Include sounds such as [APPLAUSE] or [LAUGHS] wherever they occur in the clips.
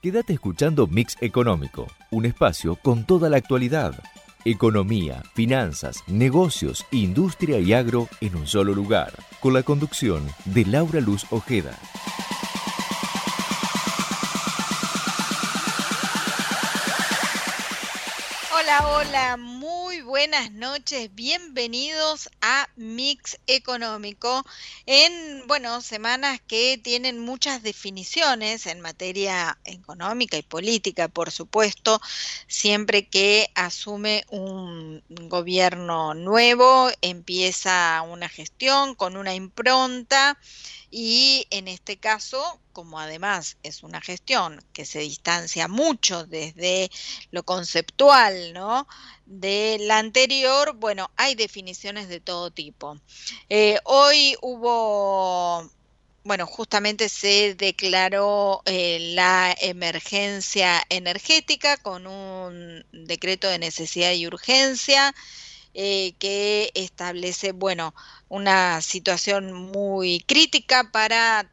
Quédate escuchando Mix Económico, un espacio con toda la actualidad. Economía, finanzas, negocios, industria y agro en un solo lugar, con la conducción de Laura Luz Ojeda. Hola, muy buenas noches, bienvenidos a Mix Económico en, bueno, semanas que tienen muchas definiciones en materia económica y política, por supuesto, siempre que asume un gobierno nuevo, empieza una gestión con una impronta y en este caso, como además es una gestión que se distancia mucho desde lo conceptual, ¿no? De la anterior, bueno, hay definiciones de todo tipo. Eh, hoy hubo bueno, justamente se declaró eh, la emergencia energética con un decreto de necesidad y urgencia eh, que establece, bueno, una situación muy crítica para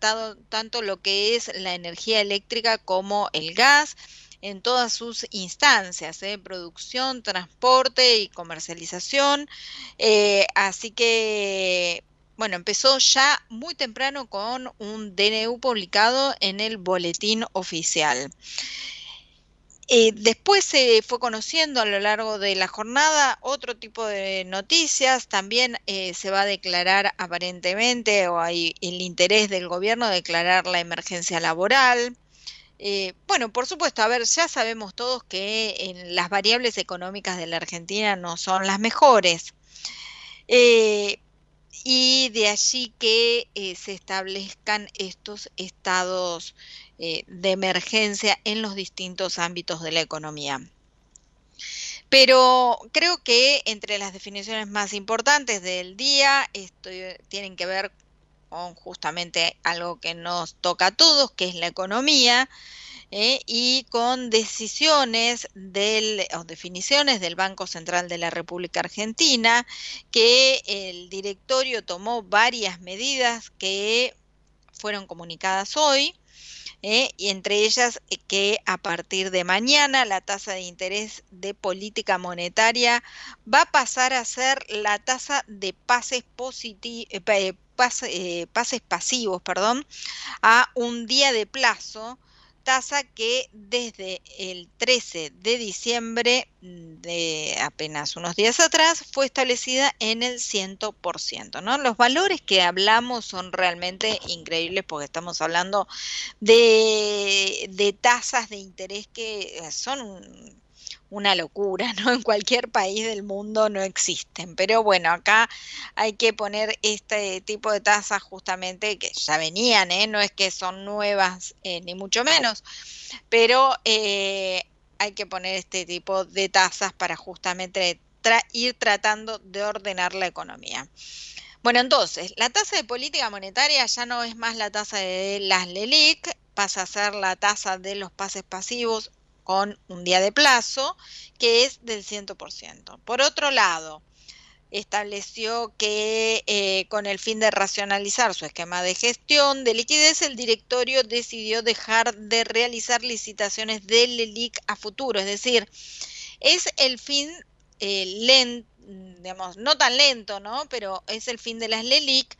tanto lo que es la energía eléctrica como el gas en todas sus instancias, ¿eh? producción, transporte y comercialización. Eh, así que, bueno, empezó ya muy temprano con un DNU publicado en el boletín oficial. Eh, después se fue conociendo a lo largo de la jornada otro tipo de noticias. También eh, se va a declarar aparentemente, o hay el interés del gobierno de declarar la emergencia laboral. Eh, bueno, por supuesto, a ver, ya sabemos todos que las variables económicas de la Argentina no son las mejores. y de allí que se establezcan estos estados eh, de emergencia en los distintos ámbitos de la economía. Pero creo que entre las definiciones más importantes del día esto, tienen que ver con justamente algo que nos toca a todos, que es la economía, eh, y con decisiones o definiciones del Banco Central de la República Argentina, que el directorio tomó varias medidas que fueron comunicadas hoy ¿eh? y entre ellas eh, que a partir de mañana la tasa de interés de política monetaria va a pasar a ser la tasa de pases, eh, pases pasivos perdón, a un día de plazo tasa que desde el 13 de diciembre de apenas unos días atrás fue establecida en el 100%, ¿no? Los valores que hablamos son realmente increíbles porque estamos hablando de, de tasas de interés que son una locura, [LAUGHS] ¿no? En cualquier país del mundo no existen. Pero bueno, acá hay que poner este tipo de tasas justamente que ya venían, ¿eh? No es que son nuevas, eh, ni mucho menos, pero eh, hay que poner este tipo de tasas para justamente ir tratando de ordenar la economía. Bueno, entonces, la tasa de política monetaria ya no es más la tasa de las LELIC, pasa a ser la tasa de los pases pasivos con un día de plazo, que es del 100%. Por otro lado, estableció que eh, con el fin de racionalizar su esquema de gestión de liquidez, el directorio decidió dejar de realizar licitaciones del LELIC a futuro, es decir, es el fin eh, lento, digamos, no tan lento, ¿no? Pero es el fin de las LELIC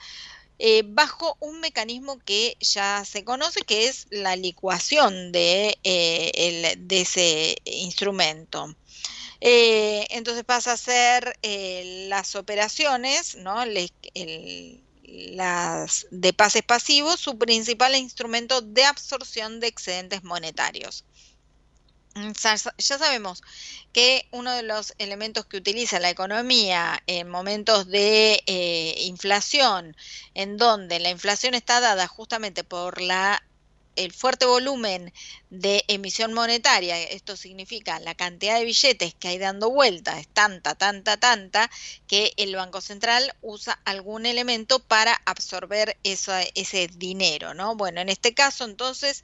eh, bajo un mecanismo que ya se conoce, que es la licuación de, eh, ese instrumento. Eh, entonces pasa a ser las operaciones, ¿no? las de pases pasivos, su principal instrumento de absorción de excedentes monetarios. Mm, ya sabemos que uno de los elementos que utiliza la economía en momentos de eh, inflación, en donde la inflación está dada justamente por la el fuerte volumen de emisión monetaria, esto significa la cantidad de billetes que hay dando vuelta, es tanta, tanta, tanta, que el Banco Central usa algún elemento para absorber ese dinero, ¿no? Bueno, en este caso entonces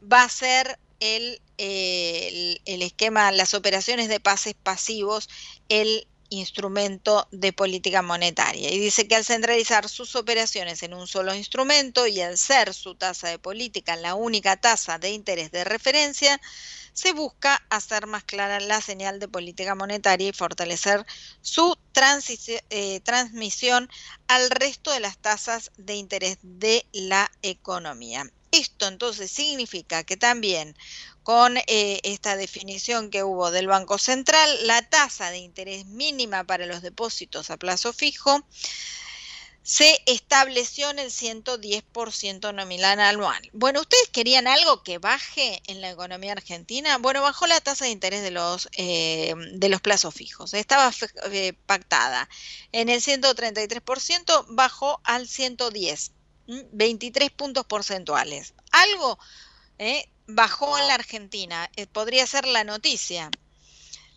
va a ser el, el, esquema, las operaciones de pases pasivos, el instrumento de política monetaria. Y dice que al centralizar sus operaciones en un solo instrumento y al ser su tasa de política la única tasa de interés de referencia, se busca hacer más clara la señal de política monetaria y fortalecer su eh, transmisión al resto de las tasas de interés de la economía. Esto entonces significa que también con eh, esta definición que hubo del Banco Central, la tasa de interés mínima para los depósitos a plazo fijo se estableció en el 110% nominal anual. Bueno, ¿ustedes querían algo que baje en la economía argentina? Bueno, bajó la tasa de interés de los, eh, de los plazos fijos. Estaba eh, pactada en el 133%, bajó al 110, 23 puntos porcentuales. Algo eh, bajó en la Argentina, podría ser la noticia.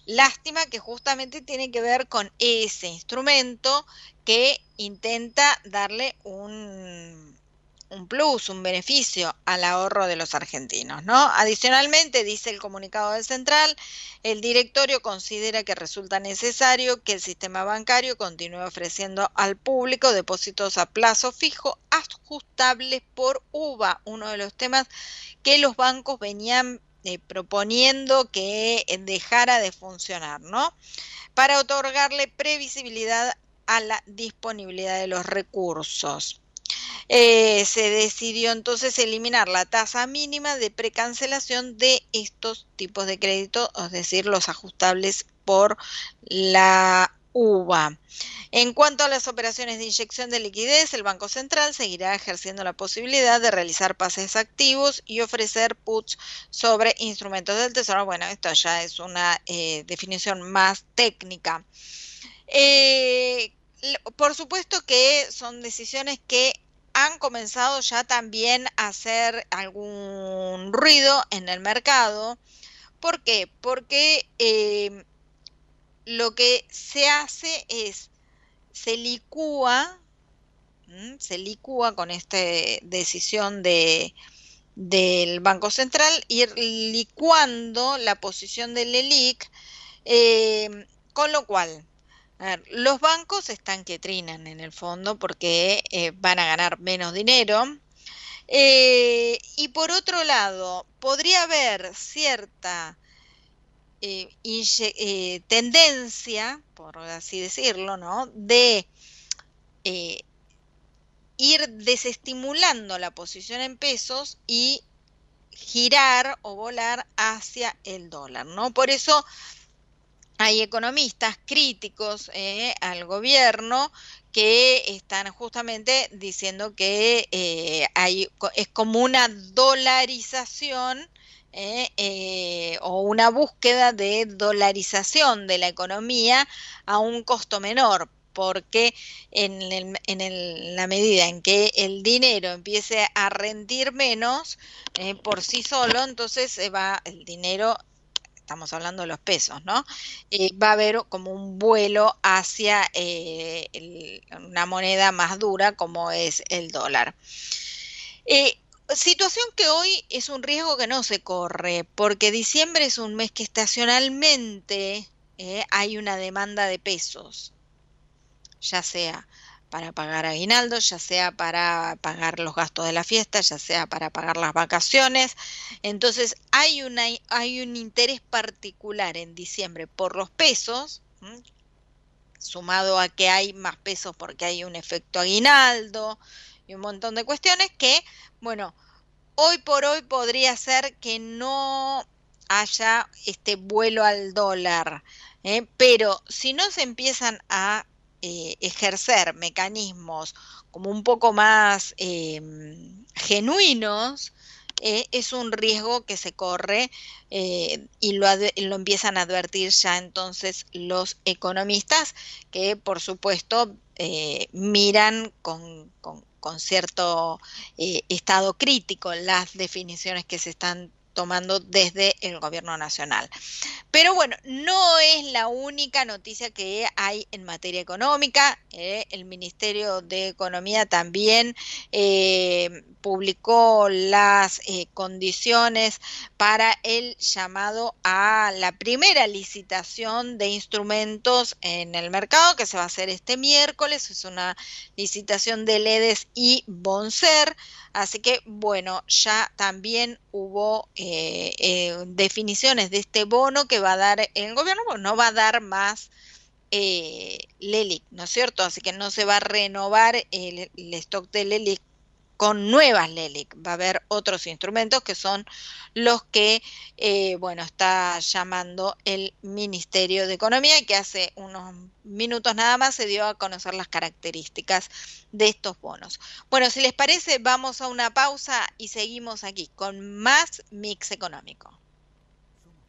Lástima que justamente tiene que ver con ese instrumento que intenta darle un, un plus, un beneficio al ahorro de los argentinos, ¿no? Adicionalmente, dice el comunicado del Central, el directorio considera que resulta necesario que el sistema bancario continúe ofreciendo al público depósitos a plazo fijo ajustables por UVA, uno de los temas que los bancos venían eh, proponiendo que dejara de funcionar, ¿no? Para otorgarle previsibilidad a la disponibilidad de los recursos. Eh, se decidió entonces eliminar la tasa mínima de precancelación de estos tipos de crédito, es decir, los ajustables por la UVA. En cuanto a las operaciones de inyección de liquidez, el Banco Central seguirá ejerciendo la posibilidad de realizar pases activos y ofrecer puts sobre instrumentos del Tesoro. Bueno, esto ya es una eh, definición más técnica. Eh, por supuesto que son decisiones que han comenzado ya también a hacer algún ruido en el mercado. ¿Por qué? Porque eh, lo que se hace es, se licúa, se licúa con esta decisión de, del Banco Central, ir licuando la posición del ELIC, eh, con lo cual los bancos están que trinan en el fondo porque eh, van a ganar menos dinero. Eh, y por otro lado, podría haber cierta eh, eh, tendencia, por así decirlo, ¿no? de eh, ir desestimulando la posición en pesos y girar o volar hacia el dólar, ¿no? Por eso hay economistas críticos al gobierno que están justamente diciendo que hay, es como una dolarización eh, eh, o una búsqueda de dolarización de la economía a un costo menor, porque en, la medida en que el dinero empiece a rendir menos eh, por sí solo, entonces se va el dinero, estamos hablando de los pesos, ¿no? va a haber como un vuelo hacia una moneda más dura como es el dólar. Situación que hoy es un riesgo que no se corre, porque diciembre es un mes que estacionalmente eh, hay una demanda de pesos, ya sea para pagar aguinaldo, ya sea para pagar los gastos de la fiesta, ya sea para pagar las vacaciones. Entonces hay, una, hay un interés particular en diciembre por los pesos, sumado a que hay más pesos porque hay un efecto aguinaldo, y un montón de cuestiones que, bueno, hoy por hoy podría ser que no haya este vuelo al dólar, ¿eh? pero si no se empiezan a eh, ejercer mecanismos como un poco más em, genuinos, eh, es un riesgo que se corre y lo, lo, empiezan a advertir ya entonces los economistas que por supuesto miran con cierto eh, estado crítico las definiciones que se están tomando desde el gobierno nacional. Pero bueno, no es la única noticia que hay en materia económica. ¿eh? el Ministerio de Economía también eh, publicó las eh, condiciones para el llamado a la primera licitación de instrumentos en el mercado que se va a hacer este miércoles. Es una licitación de LEDES y Bonser. Así que bueno, ya también hubo eh, eh, definiciones de este bono que va a dar el gobierno, pues no va a dar más eh, LELIC, ¿no es cierto? Así que no se va a renovar el, el stock de LELIC con nuevas LELIC. Va a haber otros instrumentos que son los que, eh, bueno, está llamando el Ministerio de Economía y que hace unos minutos nada más se dio a conocer las características de estos bonos. Bueno, si les parece, vamos a una pausa y seguimos aquí con más mix económico.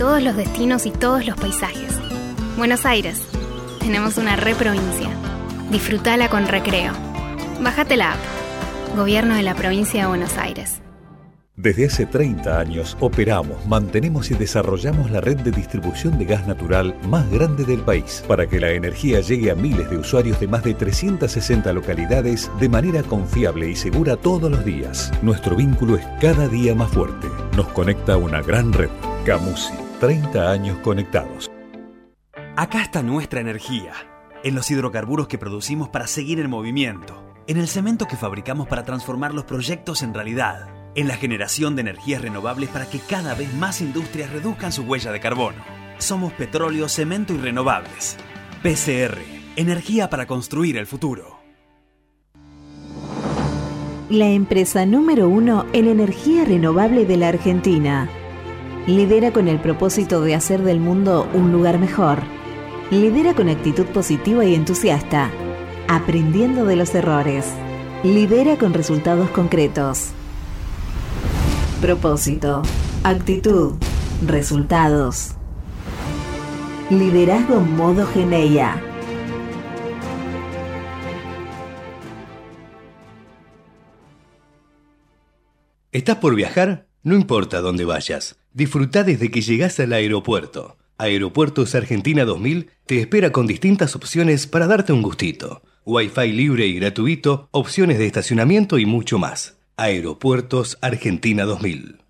todos los destinos y todos los paisajes. Buenos Aires. Tenemos una reprovincia. Disfrutala con recreo. Bájate la app. Gobierno de la provincia de Buenos Aires. Desde hace 30 años operamos, mantenemos y desarrollamos la red de distribución de gas natural más grande del país para que la energía llegue a miles de usuarios de más de 360 localidades de manera confiable y segura todos los días. Nuestro vínculo es cada día más fuerte. Nos conecta una gran red. Camusi 30 años conectados. Acá está nuestra energía, en los hidrocarburos que producimos para seguir en movimiento, en el cemento que fabricamos para transformar los proyectos en realidad, en la generación de energías renovables para que cada vez más industrias reduzcan su huella de carbono. Somos petróleo, cemento y renovables. PCR, energía para construir el futuro. La empresa número uno en energía renovable de la Argentina Lidera con el propósito de hacer del mundo un lugar mejor. Lidera con actitud positiva y entusiasta, aprendiendo de los errores. Lidera con resultados concretos. Propósito, actitud, resultados. Liderazgo modo Geneia. ¿Estás por viajar? No importa dónde vayas, disfruta desde que llegas al aeropuerto. Aeropuertos Argentina 2000 te espera con distintas opciones para darte un gustito. Wi-Fi libre y gratuito, opciones de estacionamiento y mucho más. Aeropuertos Argentina 2000.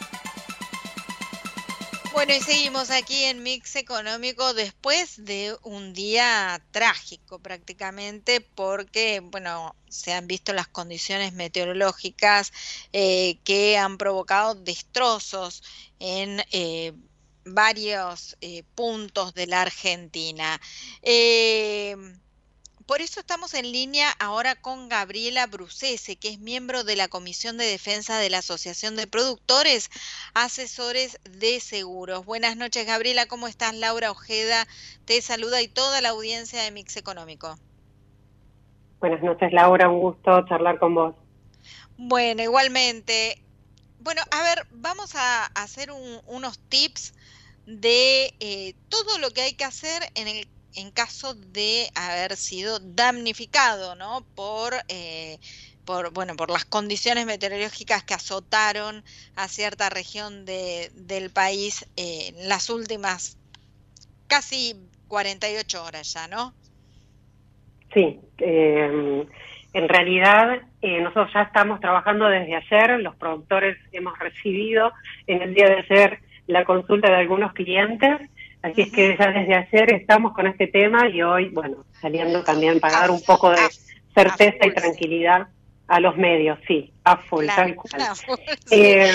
Bueno, y seguimos aquí en Mix Económico después de un día trágico prácticamente porque, bueno, se han visto las condiciones meteorológicas eh, que han provocado destrozos en... Eh, varios eh, puntos de la Argentina. Por eso estamos en línea ahora con Gabriela Brucese, que es miembro de la Comisión de Defensa de la Asociación de Productores Asesores de Seguros. Buenas noches, Gabriela, ¿cómo estás? Laura Ojeda te saluda y toda la audiencia de Mix Económico. Buenas noches, Laura, un gusto charlar con vos. Bueno, igualmente. Bueno, a ver, vamos a hacer unos tips de eh, todo lo que hay que hacer en el en caso de haber sido damnificado, ¿no? Por, eh, por, bueno, por las condiciones meteorológicas que azotaron a cierta región de, del país eh, en las últimas casi 48 horas ya, ¿no? Sí, em, en realidad eh, nosotros ya estamos trabajando desde ayer, los productores hemos recibido en el día de ayer la consulta de algunos clientes Así es que ya desde ayer estamos con este tema y hoy, bueno, saliendo también para dar un poco de certeza y tranquilidad a los medios, sí, a full, tal cual. Eh,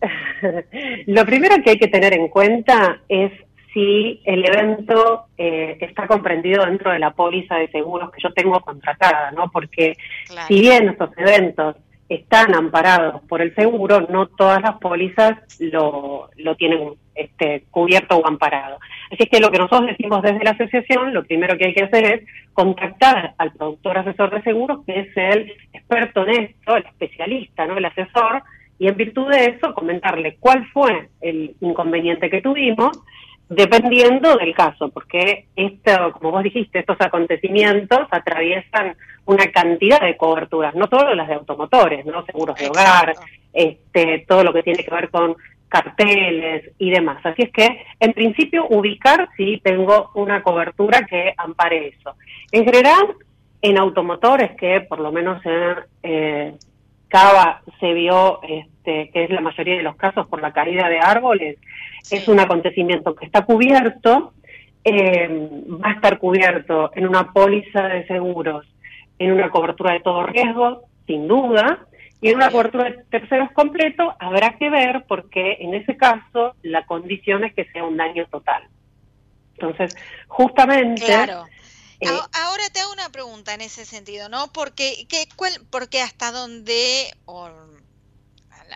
[LAUGHS] lo primero que hay que tener en cuenta es si el evento eh, está comprendido dentro de la póliza de seguros que yo tengo contratada, ¿no? Porque si bien estos eventos están amparados por el seguro, no todas las pólizas lo, lo tienen este, cubierto o amparado. Así es que lo que nosotros decimos desde la asociación, lo primero que hay que hacer es contactar al productor asesor de seguros, que es el experto en esto, el especialista, ¿no? el asesor, y en virtud de eso comentarle cuál fue el inconveniente que tuvimos, dependiendo del caso, porque esto, como vos dijiste, estos acontecimientos atraviesan una cantidad de coberturas, no solo las de automotores, no seguros de hogar, este, todo lo que tiene que ver con carteles y demás. Así es que, en principio, ubicar si tengo una cobertura que ampare eso. En general, en automotores, que por lo menos en eh, Cava se vio este, que es la mayoría de los casos por la caída de árboles, es un acontecimiento que está cubierto, eh, va a estar cubierto en una póliza de seguros, en una cobertura de todo riesgo, sin duda, y en una cobertura de terceros completo habrá que ver porque en ese caso la condición es que sea un daño total. Entonces, justamente... Claro. Eh, ahora te hago una pregunta en ese sentido, ¿no? Porque, ¿qué, cuál, porque hasta donde, o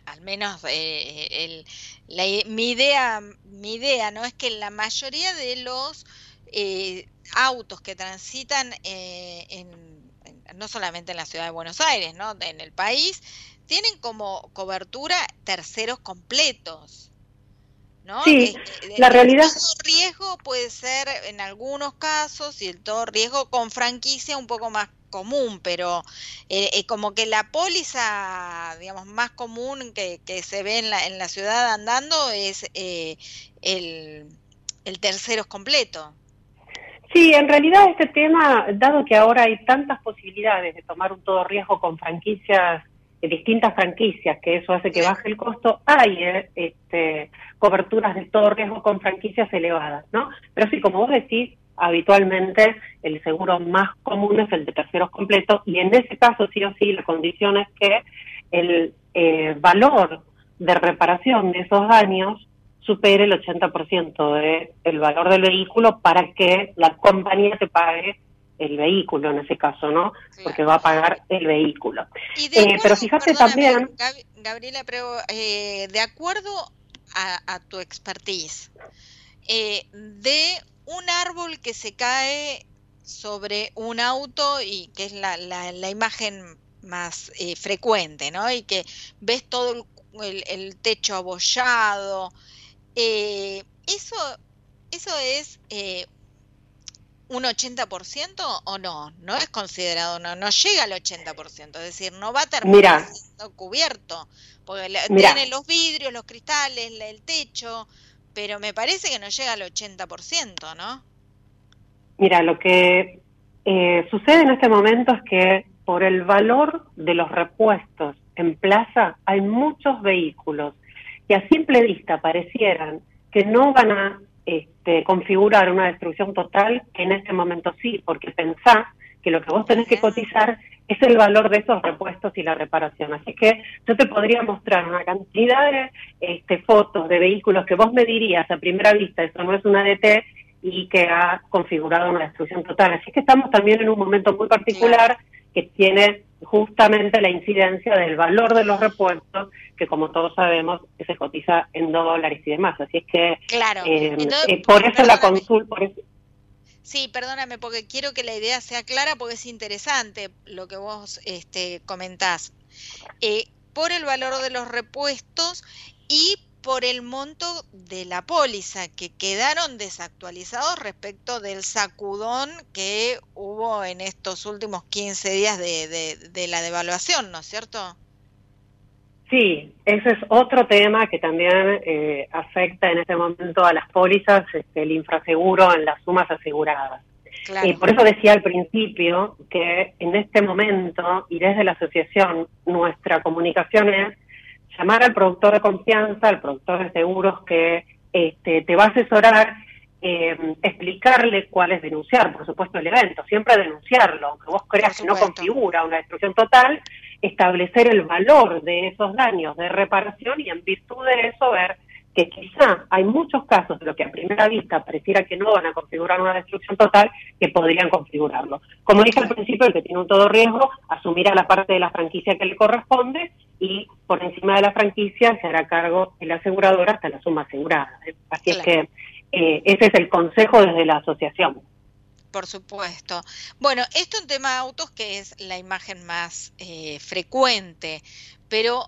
al, menos eh, el, la, mi idea, mi idea, ¿no? Es que la mayoría de los eh, autos que transitan en no solamente en la ciudad de Buenos Aires, ¿no? En el país, tienen como cobertura terceros completos. ¿No? Sí, la realidad. El todo riesgo puede ser en algunos casos y el todo riesgo con franquicia un poco más común, pero eh, eh, como que la póliza, digamos, más común que, que se ve en la, en la ciudad andando es eh, el, el terceros completo. Sí, en realidad este tema, dado que ahora hay tantas posibilidades de tomar un todo riesgo con franquicias, distintas franquicias, que eso hace que baje el costo, hay eh, este, coberturas de todo riesgo con franquicias elevadas, ¿no? Pero sí, como vos decís, habitualmente el seguro más común es el de terceros completos y en ese caso sí o sí la condición es que el eh, valor de reparación de esos daños supere el 80% del el valor del vehículo para que la compañía te pague el vehículo en ese caso, ¿no? Porque va a pagar el vehículo. Eh, pero fíjate también... Gabriela, pero eh, de acuerdo a, tu expertise, eh, de un árbol que se cae sobre un auto y que es la, la, imagen más frecuente, ¿no? Y que ves todo el, el techo abollado, eh, ¿eso, ¿Eso es eh, un 80% o no? No es considerado, no, no llega al 80%, es decir, no va a terminar cubierto, porque tiene los vidrios, los cristales, el techo, pero me parece que no llega al 80%, ¿no? Mira, lo que eh, sucede en este momento es que por el valor de los repuestos en plaza hay muchos vehículos que a simple vista parecieran que no van a este, configurar una destrucción total, en este momento sí, porque pensás que lo que vos tenés que cotizar es el valor de esos repuestos y la reparación. Así que yo te podría mostrar una cantidad de este, fotos de vehículos que vos me dirías a primera vista, eso no es una DT y que ha configurado una destrucción total. Así que estamos también en un momento muy particular que tiene justamente la incidencia del valor de los repuestos, que como todos sabemos se cotiza en dólares y demás. Así es que claro. Eh, eh, por eso la consulta... Sí, perdóname, porque quiero que la idea sea clara, porque es interesante lo que vos este, comentás. Eh, por el valor de los repuestos y por el monto de la póliza, que quedaron desactualizados respecto del sacudón que hubo en estos últimos 15 días de, de, la devaluación, ¿no es cierto? Sí, ese es otro tema que también eh, afecta en este momento a las pólizas, este, el infraseguro en las sumas aseguradas. Y por eso decía al principio que en este momento y desde la asociación nuestra comunicación es llamar al productor de confianza, al productor de seguros que este, te va a asesorar eh, explicarle cuál es denunciar, por supuesto, el evento, siempre denunciarlo, aunque vos creas que no configura una destrucción total, establecer el valor de esos daños de reparación y en virtud de eso ver que quizá hay muchos casos de lo que a primera vista pareciera que no van a configurar una destrucción total, que podrían configurarlo. Como dije al principio, el que tiene un todo riesgo asumirá la parte de la franquicia que le corresponde y por encima de la franquicia se hará cargo el asegurador hasta la suma asegurada. Así es que eh, ese es el consejo desde la asociación. Por supuesto. Bueno, esto en tema de autos que es la imagen más eh, frecuente, pero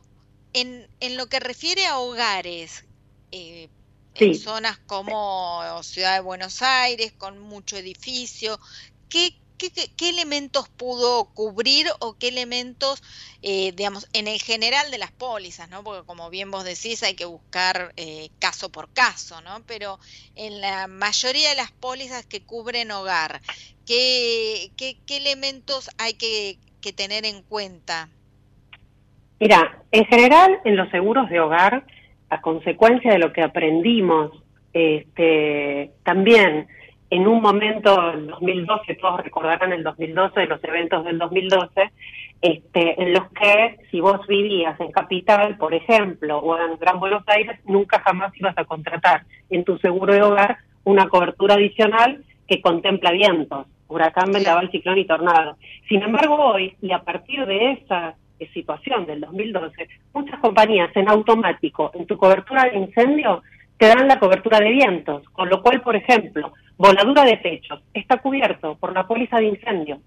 en, en lo que refiere a hogares, eh, en zonas como Ciudad de Buenos Aires, con mucho edificio. ¿Qué, qué, elementos pudo cubrir o qué elementos, eh, digamos, en el general de las pólizas, ¿no? Porque como bien vos decís, hay que buscar eh, caso por caso, ¿no? Pero en la mayoría de las pólizas que cubren hogar, ¿qué, qué, elementos hay que, que tener en cuenta? Mira, en general, en los seguros de hogar, a consecuencia de lo que aprendimos este, también en un momento, en 2012, todos recordarán el 2012, de los eventos del 2012, este, en los que si vos vivías en Capital, por ejemplo, o en Gran Buenos Aires, nunca jamás ibas a contratar en tu seguro de hogar una cobertura adicional que contempla vientos, huracán, vendaval, ciclón y tornado. Sin embargo, hoy, y a partir de esa situación del 2012, muchas compañías en automático, en tu cobertura de incendio, te dan la cobertura de vientos, con lo cual, por ejemplo, voladura de techos está cubierto por la póliza de incendio.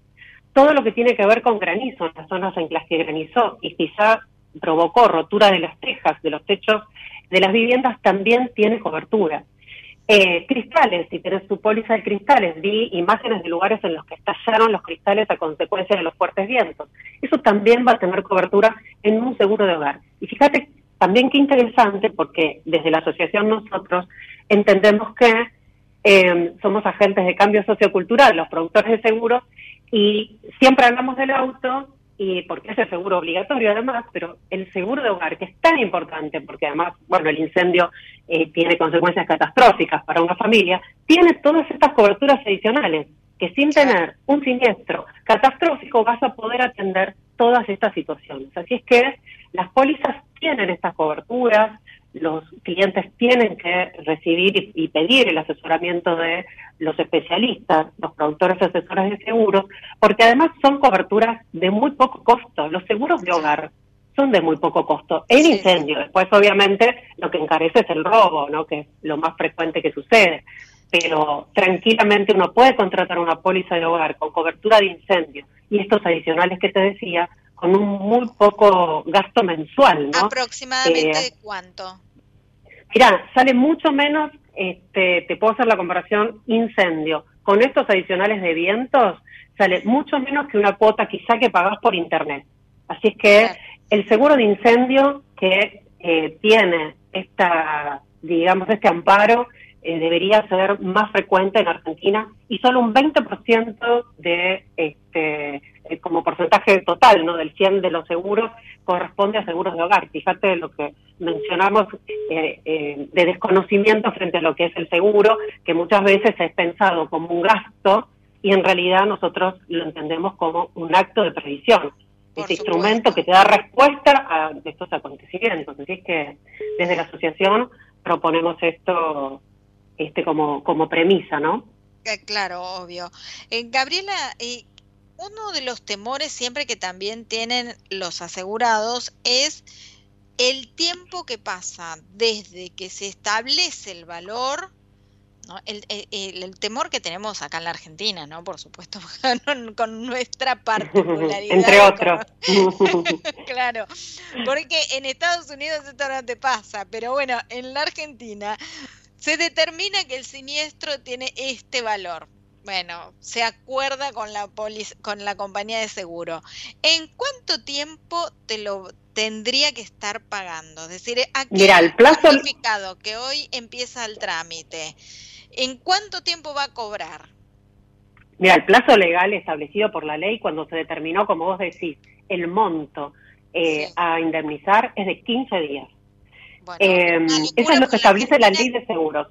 Todo lo que tiene que ver con granizo, en las zonas en las que granizó y quizá provocó rotura de las tejas, de los techos de las viviendas, también tiene cobertura. Eh, cristales, si tenés tu póliza de cristales, vi imágenes de lugares en los que estallaron los cristales a consecuencia de los fuertes vientos. Eso también va a tener cobertura en un seguro de hogar. Y fíjate también qué interesante, porque desde la asociación nosotros entendemos que eh, somos agentes de cambio sociocultural, los productores de seguros, y siempre hablamos del auto y porque es el seguro obligatorio además, pero el seguro de hogar, que es tan importante, porque además, bueno, el incendio eh, tiene consecuencias catastróficas para una familia, tiene todas estas coberturas adicionales, que sin tener un siniestro catastrófico vas a poder atender todas estas situaciones. Así es que las pólizas tienen estas coberturas, los clientes tienen que recibir y, pedir el asesoramiento de los especialistas, los productores asesores de seguros, porque además son coberturas de muy poco costo. Los seguros de hogar son de muy poco costo. En incendio, después obviamente lo que encarece es el robo, ¿no? que es lo más frecuente que sucede. Pero tranquilamente uno puede contratar una póliza de hogar con cobertura de incendio y estos adicionales que te decía con un muy poco gasto mensual, ¿no? ¿Aproximadamente eh, cuánto? Mira, sale mucho menos, este, te puedo hacer la comparación, incendio. Con estos adicionales de vientos, sale mucho menos que una cuota quizá que pagás por internet. Así es que el seguro de incendio que eh, tiene esta, digamos, este amparo eh, debería ser más frecuente en Argentina y solo un 20% de este eh, como porcentaje total, ¿no? Del 100 de los seguros corresponde a seguros de hogar. Fíjate lo que mencionamos eh, de desconocimiento frente a lo que es el seguro, que muchas veces es pensado como un gasto y en realidad nosotros lo entendemos como un acto de previsión. este instrumento que te da respuesta a estos acontecimientos. Así es que desde la asociación proponemos esto este como, como premisa, ¿no? Eh, claro, obvio. Eh, Gabriela, eh, uno de los temores siempre que también tienen los asegurados es el tiempo que pasa desde que se establece el valor el, temor que tenemos acá en la Argentina, ¿no? Por supuesto, [LAUGHS] con nuestra particularidad. [LAUGHS] Entre otros. [LAUGHS] claro, porque en Estados Unidos esto no te pasa, pero bueno, en la Argentina se determina que el siniestro tiene este valor. Bueno, se acuerda con la con la compañía de seguro. ¿En cuánto tiempo te lo tendría que estar pagando? Es decir, aquí Mira, el plazo que hoy empieza el trámite. ¿En cuánto tiempo va a cobrar? Mira, el plazo legal establecido por la ley cuando se determinó, como vos decís, el monto eh, a indemnizar es de 15 días. Eh, eso es lo que establece la ley de seguros.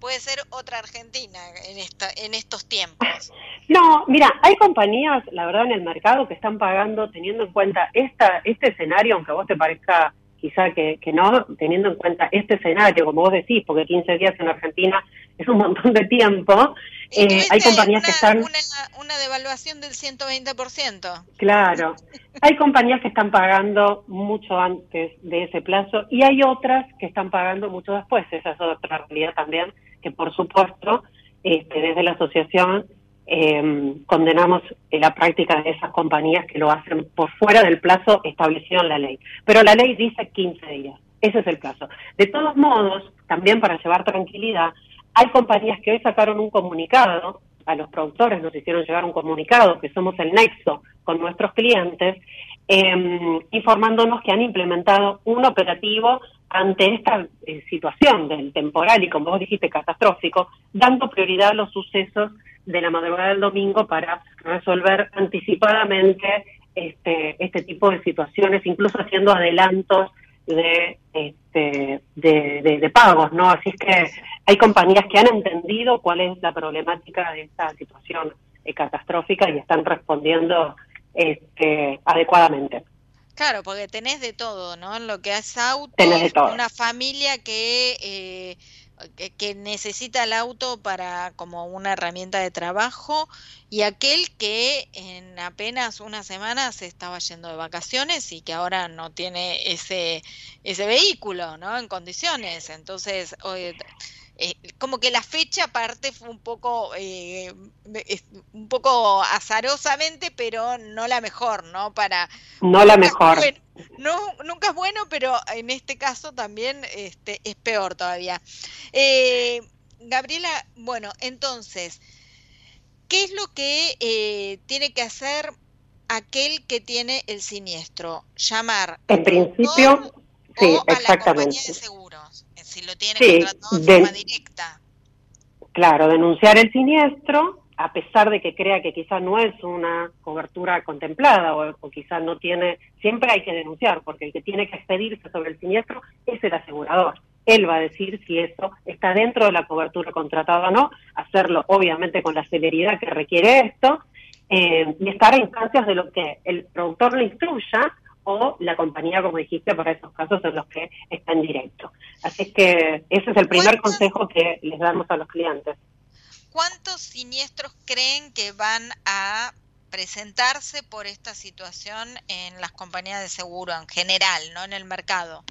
Puede ser otra Argentina en, esta, en estos tiempos. [LAUGHS] No, mira, hay compañías, la verdad, en el mercado que están pagando, teniendo en cuenta esta, este escenario, aunque a vos te parezca quizá que, que no, teniendo en cuenta este escenario, como vos decís, porque 15 días en Argentina [LAUGHS] es un montón de tiempo, eh, hay compañías que están... Una, devaluación del 120%. Claro, [LAUGHS] hay compañías que están pagando mucho antes de ese plazo y hay otras que están pagando mucho después, esa es otra realidad también, que por supuesto, este, desde la asociación eh, condenamos la práctica de esas compañías que lo hacen por fuera del plazo establecido en la ley. Pero la ley dice 15 días. Ese es el plazo. De todos modos, también para llevar tranquilidad, hay compañías que hoy sacaron un comunicado, a los productores nos hicieron llegar un comunicado, que somos el nexo con nuestros clientes, eh, informándonos que han implementado un operativo ante esta eh, situación del temporal y, como vos dijiste, catastrófico, dando prioridad a los sucesos de la madrugada del domingo para resolver anticipadamente este, este tipo de situaciones, incluso haciendo adelantos de, este, de, pagos, ¿no? Así es que hay compañías que han entendido cuál es la problemática de esta situación eh, catastrófica y están respondiendo este, adecuadamente. Claro, porque tenés de todo, ¿no? En lo que es auto, una familia que eh, que, necesita el auto para como una herramienta de trabajo y aquel que en apenas una semana se estaba yendo de vacaciones y que ahora no tiene ese ese vehículo, ¿no? En condiciones. Entonces, eh, como que la fecha aparte fue un poco eh, un poco azarosamente pero no la mejor no para no la mejor. no nunca es bueno pero en este caso también este es peor todavía. Eh, Gabriela bueno entonces qué es lo que tiene que hacer aquel que tiene el siniestro llamar en principio sí exactamente si lo tiene contratado de forma directa. Claro, denunciar el siniestro, a pesar de que crea que quizás no es una cobertura contemplada o, o quizás no tiene, siempre hay que denunciar, porque el que tiene que expedirse sobre el siniestro es el asegurador. Él va a decir si eso está dentro de la cobertura contratada o no, hacerlo obviamente con la celeridad que requiere esto, eh, y estar a instancias de lo que el productor le instruya o la compañía, como dijiste, para esos casos en los que está en directo. Así que ese es el primer consejo que les damos a los clientes. ¿Cuántos siniestros creen que van a presentarse por esta situación en las compañías de seguro en general, no en el mercado?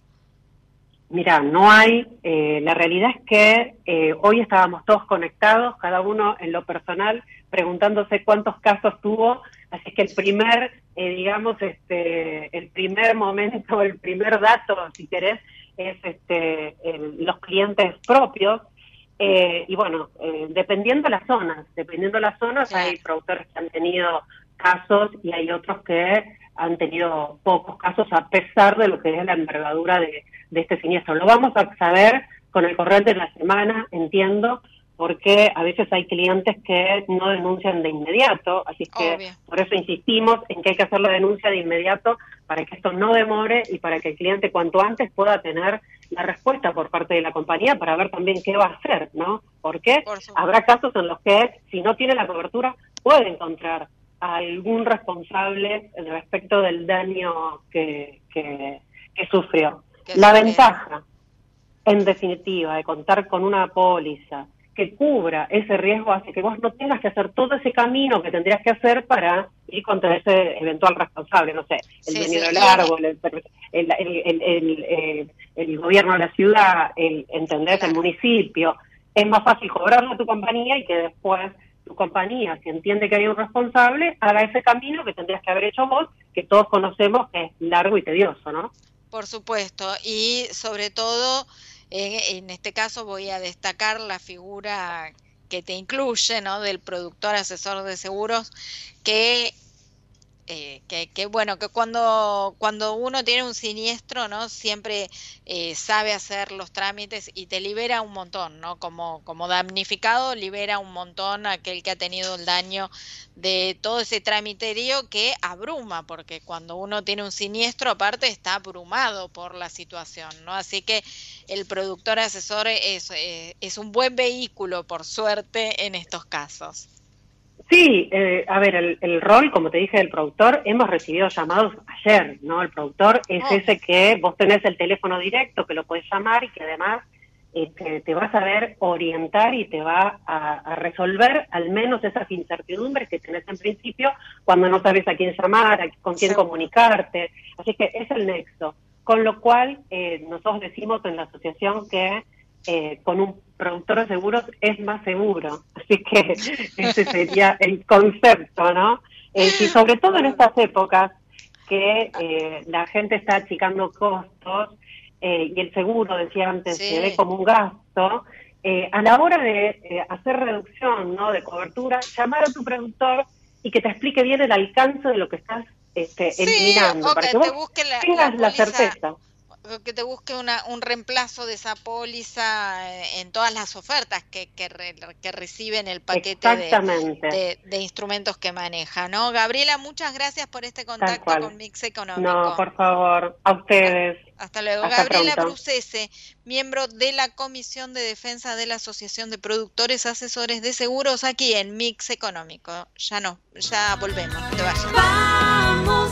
Mira, no hay, eh, la realidad es que eh, hoy estábamos todos conectados, cada uno en lo personal, preguntándose cuántos casos tuvo, así que el primer, eh, digamos, este, el primer momento, el primer dato, si querés, es este, los clientes propios. y bueno, dependiendo de las zonas, dependiendo de las zonas, hay productores que han tenido casos y hay otros que han tenido pocos casos a pesar de lo que es la envergadura de, este siniestro. Lo vamos a saber con el corriente de la semana, entiendo, porque a veces hay clientes que no denuncian de inmediato, así que por eso insistimos en que hay que hacer la denuncia de inmediato para que esto no demore y para que el cliente cuanto antes pueda tener la respuesta por parte de la compañía para ver también qué va a hacer, ¿no? Porque habrá casos en los que si no tiene la cobertura puede encontrar algún responsable respecto del daño que, que, sufrió. La ventaja, en definitiva, de contar con una póliza que cubra ese riesgo hace que vos no tengas que hacer todo ese camino que tendrías que hacer para ir contra ese eventual responsable, no sé, el dueño del árbol, el, el, eh, el, gobierno de la ciudad, el, ¿entendés? El municipio. Es más fácil cobrarlo a tu compañía y que después tu compañía, si entiende que hay un responsable, haga ese camino que tendrías que haber hecho vos, que todos conocemos que es largo y tedioso, ¿no? Por supuesto, y sobre todo, en este caso voy a destacar la figura que te incluye, ¿no? Del productor asesor de seguros, que eh, que, bueno, que cuando, cuando uno tiene un siniestro, ¿no? Siempre eh, sabe hacer los trámites y te libera un montón, ¿no? Como, como damnificado libera un montón aquel que ha tenido el daño de todo ese tramiterio que abruma, porque cuando uno tiene un siniestro aparte está abrumado por la situación, ¿no? Así que el productor asesor es, eh, es un buen vehículo, por suerte, en estos casos. Sí, eh, a ver, el, rol, como te dije, del productor, hemos recibido llamados ayer, ¿no? El productor es oh. ese que vos tenés el teléfono directo, que lo puedes llamar y que además este, te va a saber orientar y te va a, resolver al menos esas incertidumbres que tenés en principio cuando no sabes a quién llamar, con quién comunicarte. Así que es el nexo. Con lo cual, eh, nosotros decimos en la asociación que eh, con un productor de seguros es más seguro. [LAUGHS] Así que ese sería el concepto, ¿no? Eh, y sobre todo en estas épocas que eh, la gente está achicando costos y el seguro, decía antes, se ve como un gasto, a la hora de hacer reducción ¿no? de cobertura, llamar a tu productor y que te explique bien el alcance de lo que estás este, eliminando, para que, vos tengas la certeza que te busque una, un reemplazo de esa póliza eh, en todas las ofertas que, que, que reciben el paquete de, de, instrumentos que maneja, ¿no? Gabriela, muchas gracias por este contacto con Mix Económico. No, por favor, a ustedes. Hasta luego. Gabriela Brucese, miembro de la Comisión de Defensa de la Asociación de Productores Asesores de Seguros aquí en Mix Económico. Ya no, ya volvemos, no te vayas. Vamos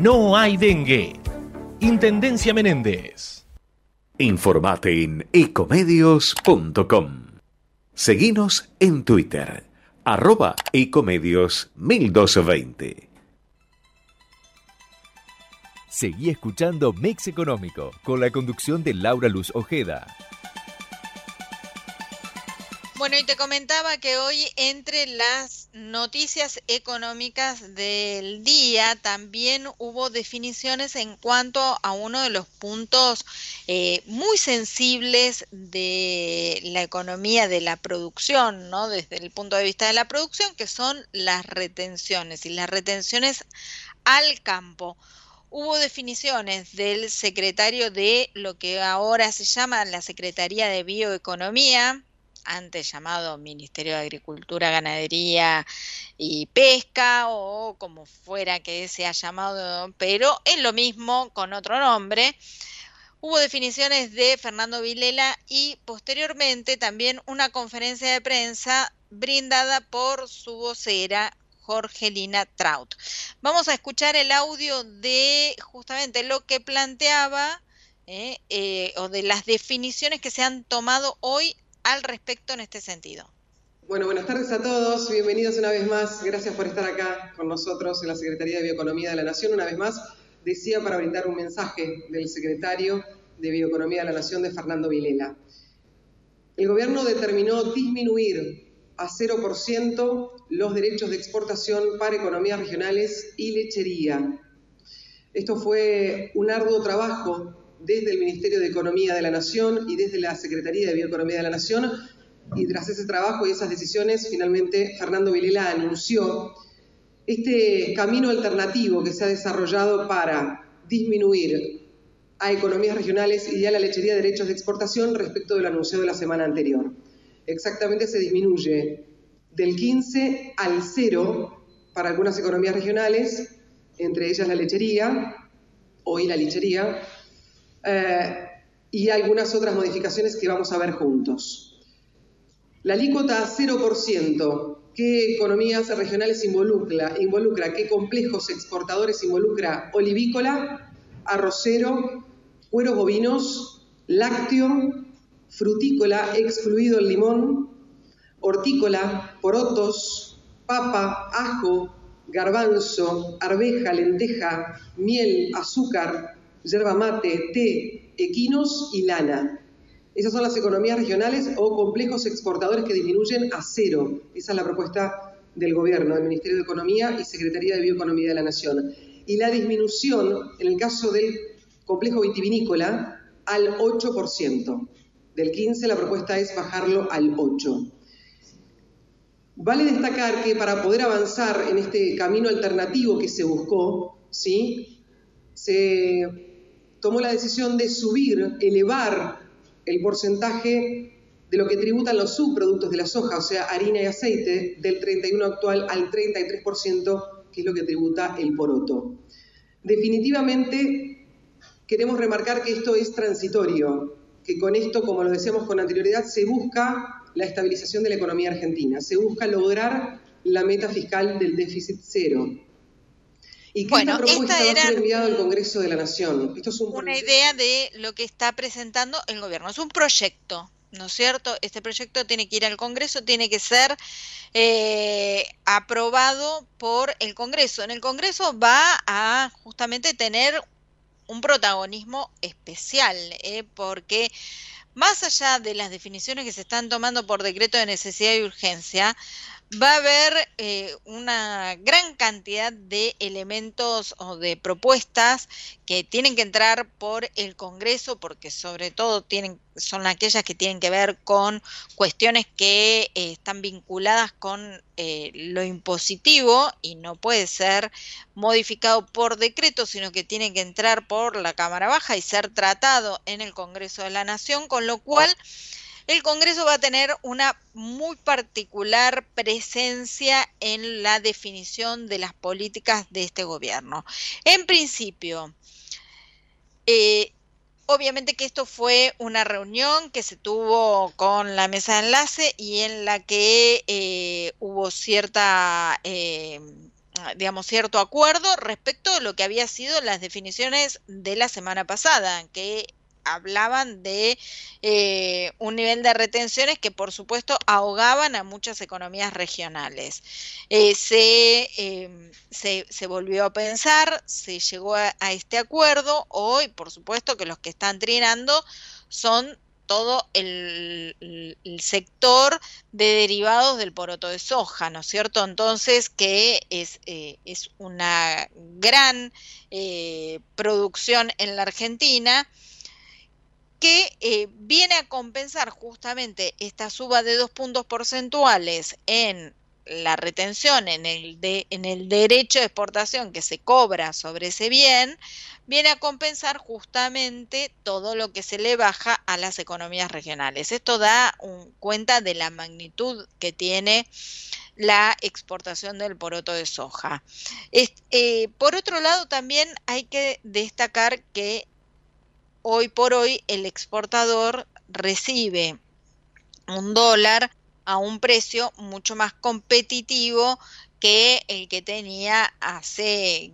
no hay dengue. Intendencia Menéndez. Informate en ecomedios.com. Seguinos en Twitter, arroba ecomedios 1220. Seguí escuchando Mix Económico con la conducción de Laura Luz Ojeda. Bueno, y te comentaba que hoy entre las noticias económicas del día también hubo definiciones en cuanto a uno de los puntos eh, muy sensibles de la economía de la producción, ¿no? Desde el punto de vista de la producción, que son las retenciones y las retenciones al campo. Hubo definiciones del secretario de lo que ahora se llama la Secretaría de Bioeconomía, antes llamado Ministerio de Agricultura, Ganadería y Pesca o como fuera que se ha llamado, pero es lo mismo con otro nombre. Hubo definiciones de Fernando Vilela y posteriormente también una conferencia de prensa brindada por su vocera Jorgelina Traut. Vamos a escuchar el audio de justamente lo que planteaba eh, eh, o de las definiciones que se han tomado hoy al respecto en este sentido. Bueno, buenas tardes a todos, bienvenidos una vez más, gracias por estar acá con nosotros en la Secretaría de Bioeconomía de la Nación. Una vez más, decía para brindar un mensaje del secretario de Bioeconomía de la Nación, de Fernando Vilela. El gobierno determinó disminuir a 0% los derechos de exportación para economías regionales y lechería. Esto fue un arduo trabajo desde el Ministerio de Economía de la Nación y desde la Secretaría de Bioeconomía de la Nación. Y tras ese trabajo y esas decisiones, finalmente Fernando Vilela anunció este camino alternativo que se ha desarrollado para disminuir a economías regionales y a la lechería de derechos de exportación respecto de lo anunciado la semana anterior. Exactamente se disminuye del 15 al 0 para algunas economías regionales, entre ellas la lechería, hoy la lechería, eh, y algunas otras modificaciones que vamos a ver juntos. La alícuota 0%, ¿qué economías regionales involucra? involucra? ¿Qué complejos exportadores involucra? Olivícola, arrocero, cueros bovinos, lácteo, frutícola, excluido el limón, hortícola, porotos, papa, ajo, garbanzo, arveja, lenteja, miel, azúcar, yerba mate, té, equinos y lana. Esas son las economías regionales o complejos exportadores que disminuyen a cero. Esa es la propuesta del Gobierno, del Ministerio de Economía y Secretaría de Bioeconomía de la Nación. Y la disminución, en el caso del complejo vitivinícola, al 8%. Del 15 la propuesta es bajarlo al 8%. Vale destacar que para poder avanzar en este camino alternativo que se buscó, ¿sí? se tomó la decisión de subir, elevar el porcentaje de lo que tributan los subproductos de la soja, o sea, harina y aceite, del 31 actual al 33%, que es lo que tributa el poroto. Definitivamente queremos remarcar que esto es transitorio, que con esto, como lo decíamos con anterioridad, se busca la estabilización de la economía argentina. Se busca lograr la meta fiscal del déficit cero. ¿Y qué bueno, propuesta esta era enviado al Congreso de la Nación? Esto es una idea de lo que está presentando el gobierno. Es un proyecto, ¿no es cierto? Este proyecto tiene que ir al Congreso, tiene que ser eh, aprobado por el Congreso. En el Congreso va a justamente tener un protagonismo especial, ¿eh? porque más allá de las definiciones que se están tomando por decreto de necesidad y urgencia, va a haber eh, una gran cantidad de elementos o de propuestas que tienen que entrar por el Congreso, porque sobre todo tienen, son aquellas que tienen que ver con cuestiones que eh, están vinculadas con eh, lo impositivo y no puede ser modificado por decreto, sino que tiene que entrar por la Cámara Baja y ser tratado en el Congreso de la Nación, con lo cual el Congreso va a tener una muy particular presencia en la definición de las políticas de este gobierno. En principio, eh, obviamente que esto fue una reunión que se tuvo con la mesa de enlace y en la que eh, hubo cierta... Eh, digamos, cierto acuerdo respecto de lo que había sido las definiciones de la semana pasada, que hablaban de eh, un nivel de retenciones que por supuesto ahogaban a muchas economías regionales. Eh, em, se, se, volvió a pensar, se llegó a, este acuerdo, hoy por supuesto que los que están trinando son todo el, sector de derivados del poroto de soja, ¿no es cierto? Entonces, que es, eh, es una gran producción en la Argentina que eh, viene a compensar justamente esta suba de dos puntos porcentuales en la retención, en el, derecho de exportación que se cobra sobre ese bien, viene a compensar justamente todo lo que se le baja a las economías regionales. Esto da cuenta de la magnitud que tiene la exportación del poroto de soja. Eh, por otro lado, también hay que destacar que hoy por hoy el exportador recibe un dólar a un precio mucho más competitivo que el que tenía hace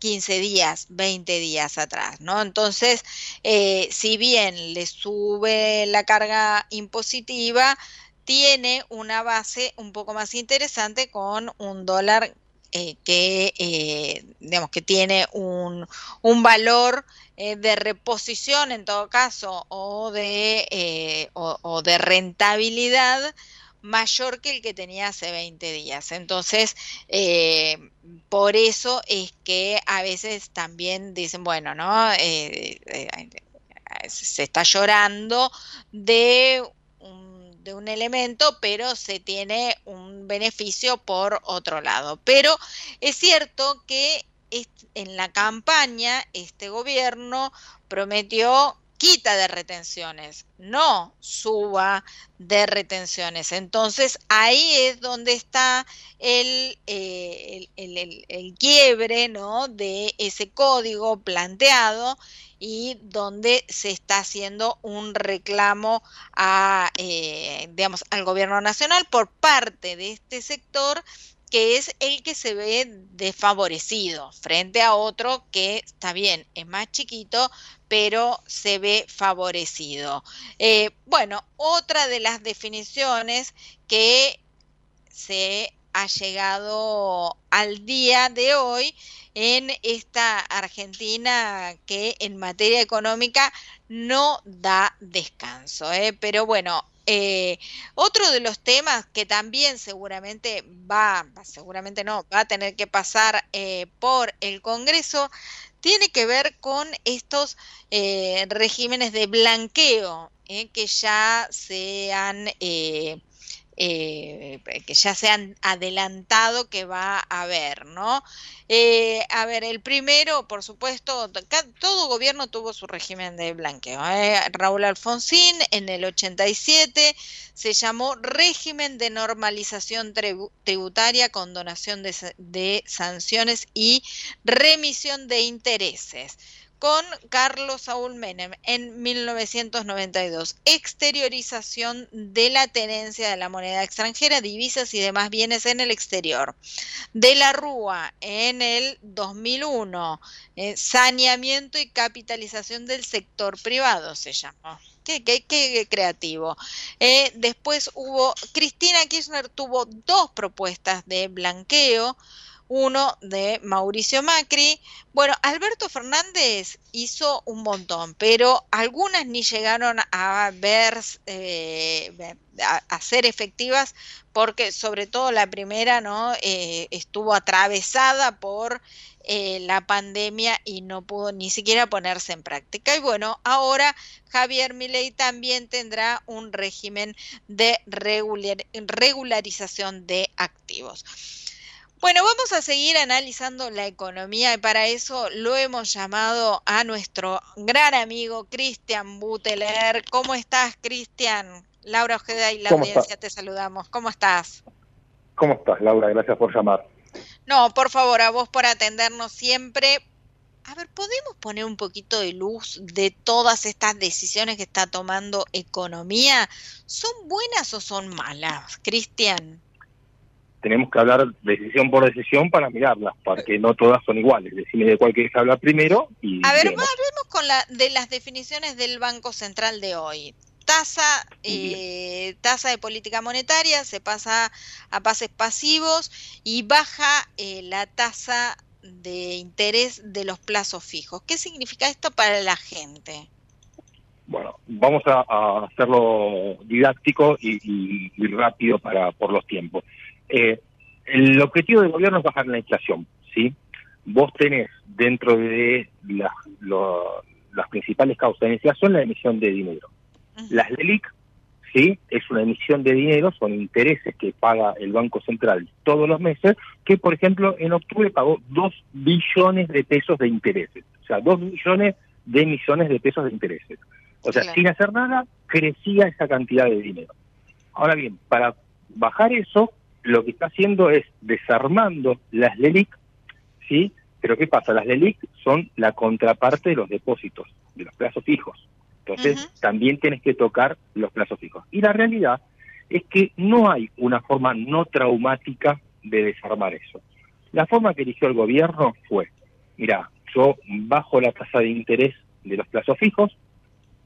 15 días, 20 días atrás, ¿no? Entonces, eh, si bien le sube la carga impositiva, tiene una base un poco más interesante con un dólar eh, que, eh, digamos, que tiene un, un valor eh, de reposición en todo caso o de, eh, o, de rentabilidad mayor que el que tenía hace 20 días. Entonces, eh, por eso es que a veces también dicen, bueno, ¿no? se está llorando de un de un elemento, pero se tiene un beneficio por otro lado. Pero es cierto que en la campaña este gobierno prometió quita de retenciones, no suba de retenciones. Entonces ahí es donde está el, eh, el, quiebre ¿no? de ese código planteado y donde se está haciendo un reclamo a, eh, digamos, al gobierno nacional por parte de este sector que es el que se ve desfavorecido frente a otro que está bien, es más chiquito, pero se ve favorecido. Eh, bueno, otra de las definiciones que se ha llegado al día de hoy en esta Argentina que en materia económica no da descanso. ¿eh? Pero bueno, eh, otro de los temas que también seguramente va, seguramente no, va a tener que pasar eh, por el Congreso, tiene que ver con estos eh, regímenes de blanqueo que ya se han eh, que ya se han adelantado que va a haber, ¿no? Eh, a ver, el primero, por supuesto, todo gobierno tuvo su régimen de blanqueo. ¿eh? Raúl Alfonsín en el 87 se llamó régimen de normalización tributaria con donación de sanciones y remisión de intereses con Carlos Saúl Menem en 1992. Exteriorización de la tenencia de la moneda extranjera, divisas y demás bienes en el exterior. De la Rúa en el 2001. Eh, saneamiento y capitalización del sector privado se llamó. Qué, qué, creativo. Eh, después hubo, Cristina Kirchner tuvo dos propuestas de blanqueo uno de Mauricio Macri. Bueno, Alberto Fernández hizo un montón, pero algunas ni llegaron a ver, eh, a, ser efectivas, porque sobre todo la primera, ¿no? Eh, estuvo atravesada por eh, la pandemia y no pudo ni siquiera ponerse en práctica. Y bueno, ahora Javier Milei también tendrá un régimen de regularización de activos. Bueno, vamos a seguir analizando la economía y para eso lo hemos llamado a nuestro gran amigo Cristian Buteler. ¿Cómo estás, Cristian? Laura Ojeda y la audiencia te saludamos. ¿Cómo estás? ¿Cómo estás, Laura? Gracias por llamar. No, por favor, a vos por atendernos siempre. A ver, ¿podemos poner un poquito de luz de todas estas decisiones que está tomando economía? ¿Son buenas o son malas, Cristian? Tenemos que hablar decisión por decisión para mirarlas, porque no todas son iguales. Decime de cuál quieres hablar primero y... A ver, hablemos con la, de las definiciones del Banco Central de hoy. Tasa, eh, tasa de política monetaria se pasa a pases pasivos y baja eh, la tasa de interés de los plazos fijos. ¿Qué significa esto para la gente? Bueno, vamos a, hacerlo didáctico y, y, rápido para por los tiempos. Eh, el objetivo del gobierno es bajar la inflación, ¿sí? Vos tenés dentro de las, las principales causas de inflación la emisión de dinero. Las LELIC, ¿sí? Es una emisión de dinero, son intereses que paga el Banco Central todos los meses, que por ejemplo en octubre pagó 2 billones de pesos de intereses, o sea, 2 billones de emisiones de pesos de intereses. O sea, sin hacer nada, crecía esa cantidad de dinero. Ahora bien, para bajar eso, lo que está haciendo es desarmando las LELIC, ¿sí? Pero ¿qué pasa? Las LELIC son la contraparte de los depósitos, de los plazos fijos. Entonces, también tienes que tocar los plazos fijos. Y la realidad es que no hay una forma no traumática de desarmar eso. La forma que eligió el gobierno fue, mira, yo bajo la tasa de interés de los plazos fijos,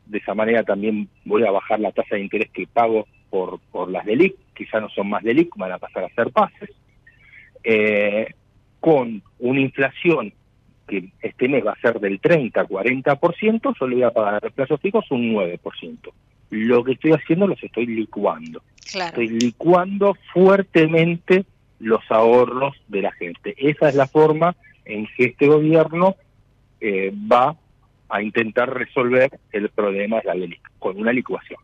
de esa manera también voy a bajar la tasa de interés que pago por, por las DELIC, que ya no son más DELIC, van a pasar a ser pases, eh, con una inflación que este mes va a ser del 30-40%, yo le voy a pagar a plazos fijos un 9%. Lo que estoy haciendo los estoy licuando. Estoy licuando fuertemente los ahorros de la gente. Esa es la forma en que este gobierno eh, va a intentar resolver el problema de la DELIC, con una licuación.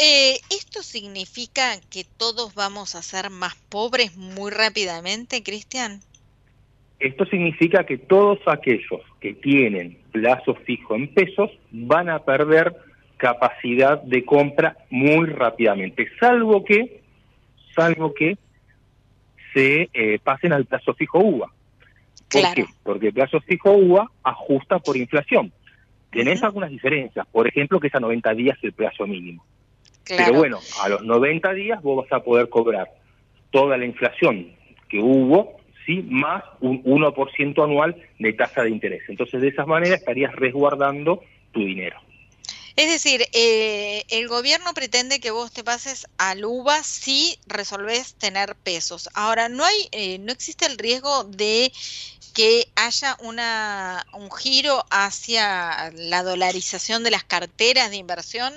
Eh, ¿Esto significa que todos vamos a ser más pobres muy rápidamente, Cristian? Esto significa que todos aquellos que tienen plazo fijo en pesos van a perder capacidad de compra muy rápidamente, salvo que, salvo que se eh, pasen al plazo fijo UVA. ¿Por qué? Porque el plazo fijo UVA ajusta por inflación. Tenés algunas diferencias, por ejemplo, que es a 90 días el plazo mínimo. Pero bueno, a los 90 días vos vas a poder cobrar toda la inflación que hubo, sí, más un 1% anual de tasa de interés. Entonces, de esa manera estarías resguardando tu dinero. Es decir, eh, el gobierno pretende que vos te pases al UVA si resolvés tener pesos. Ahora, no hay, eh, no existe el riesgo de que haya una, un giro hacia la dolarización de las carteras de inversión.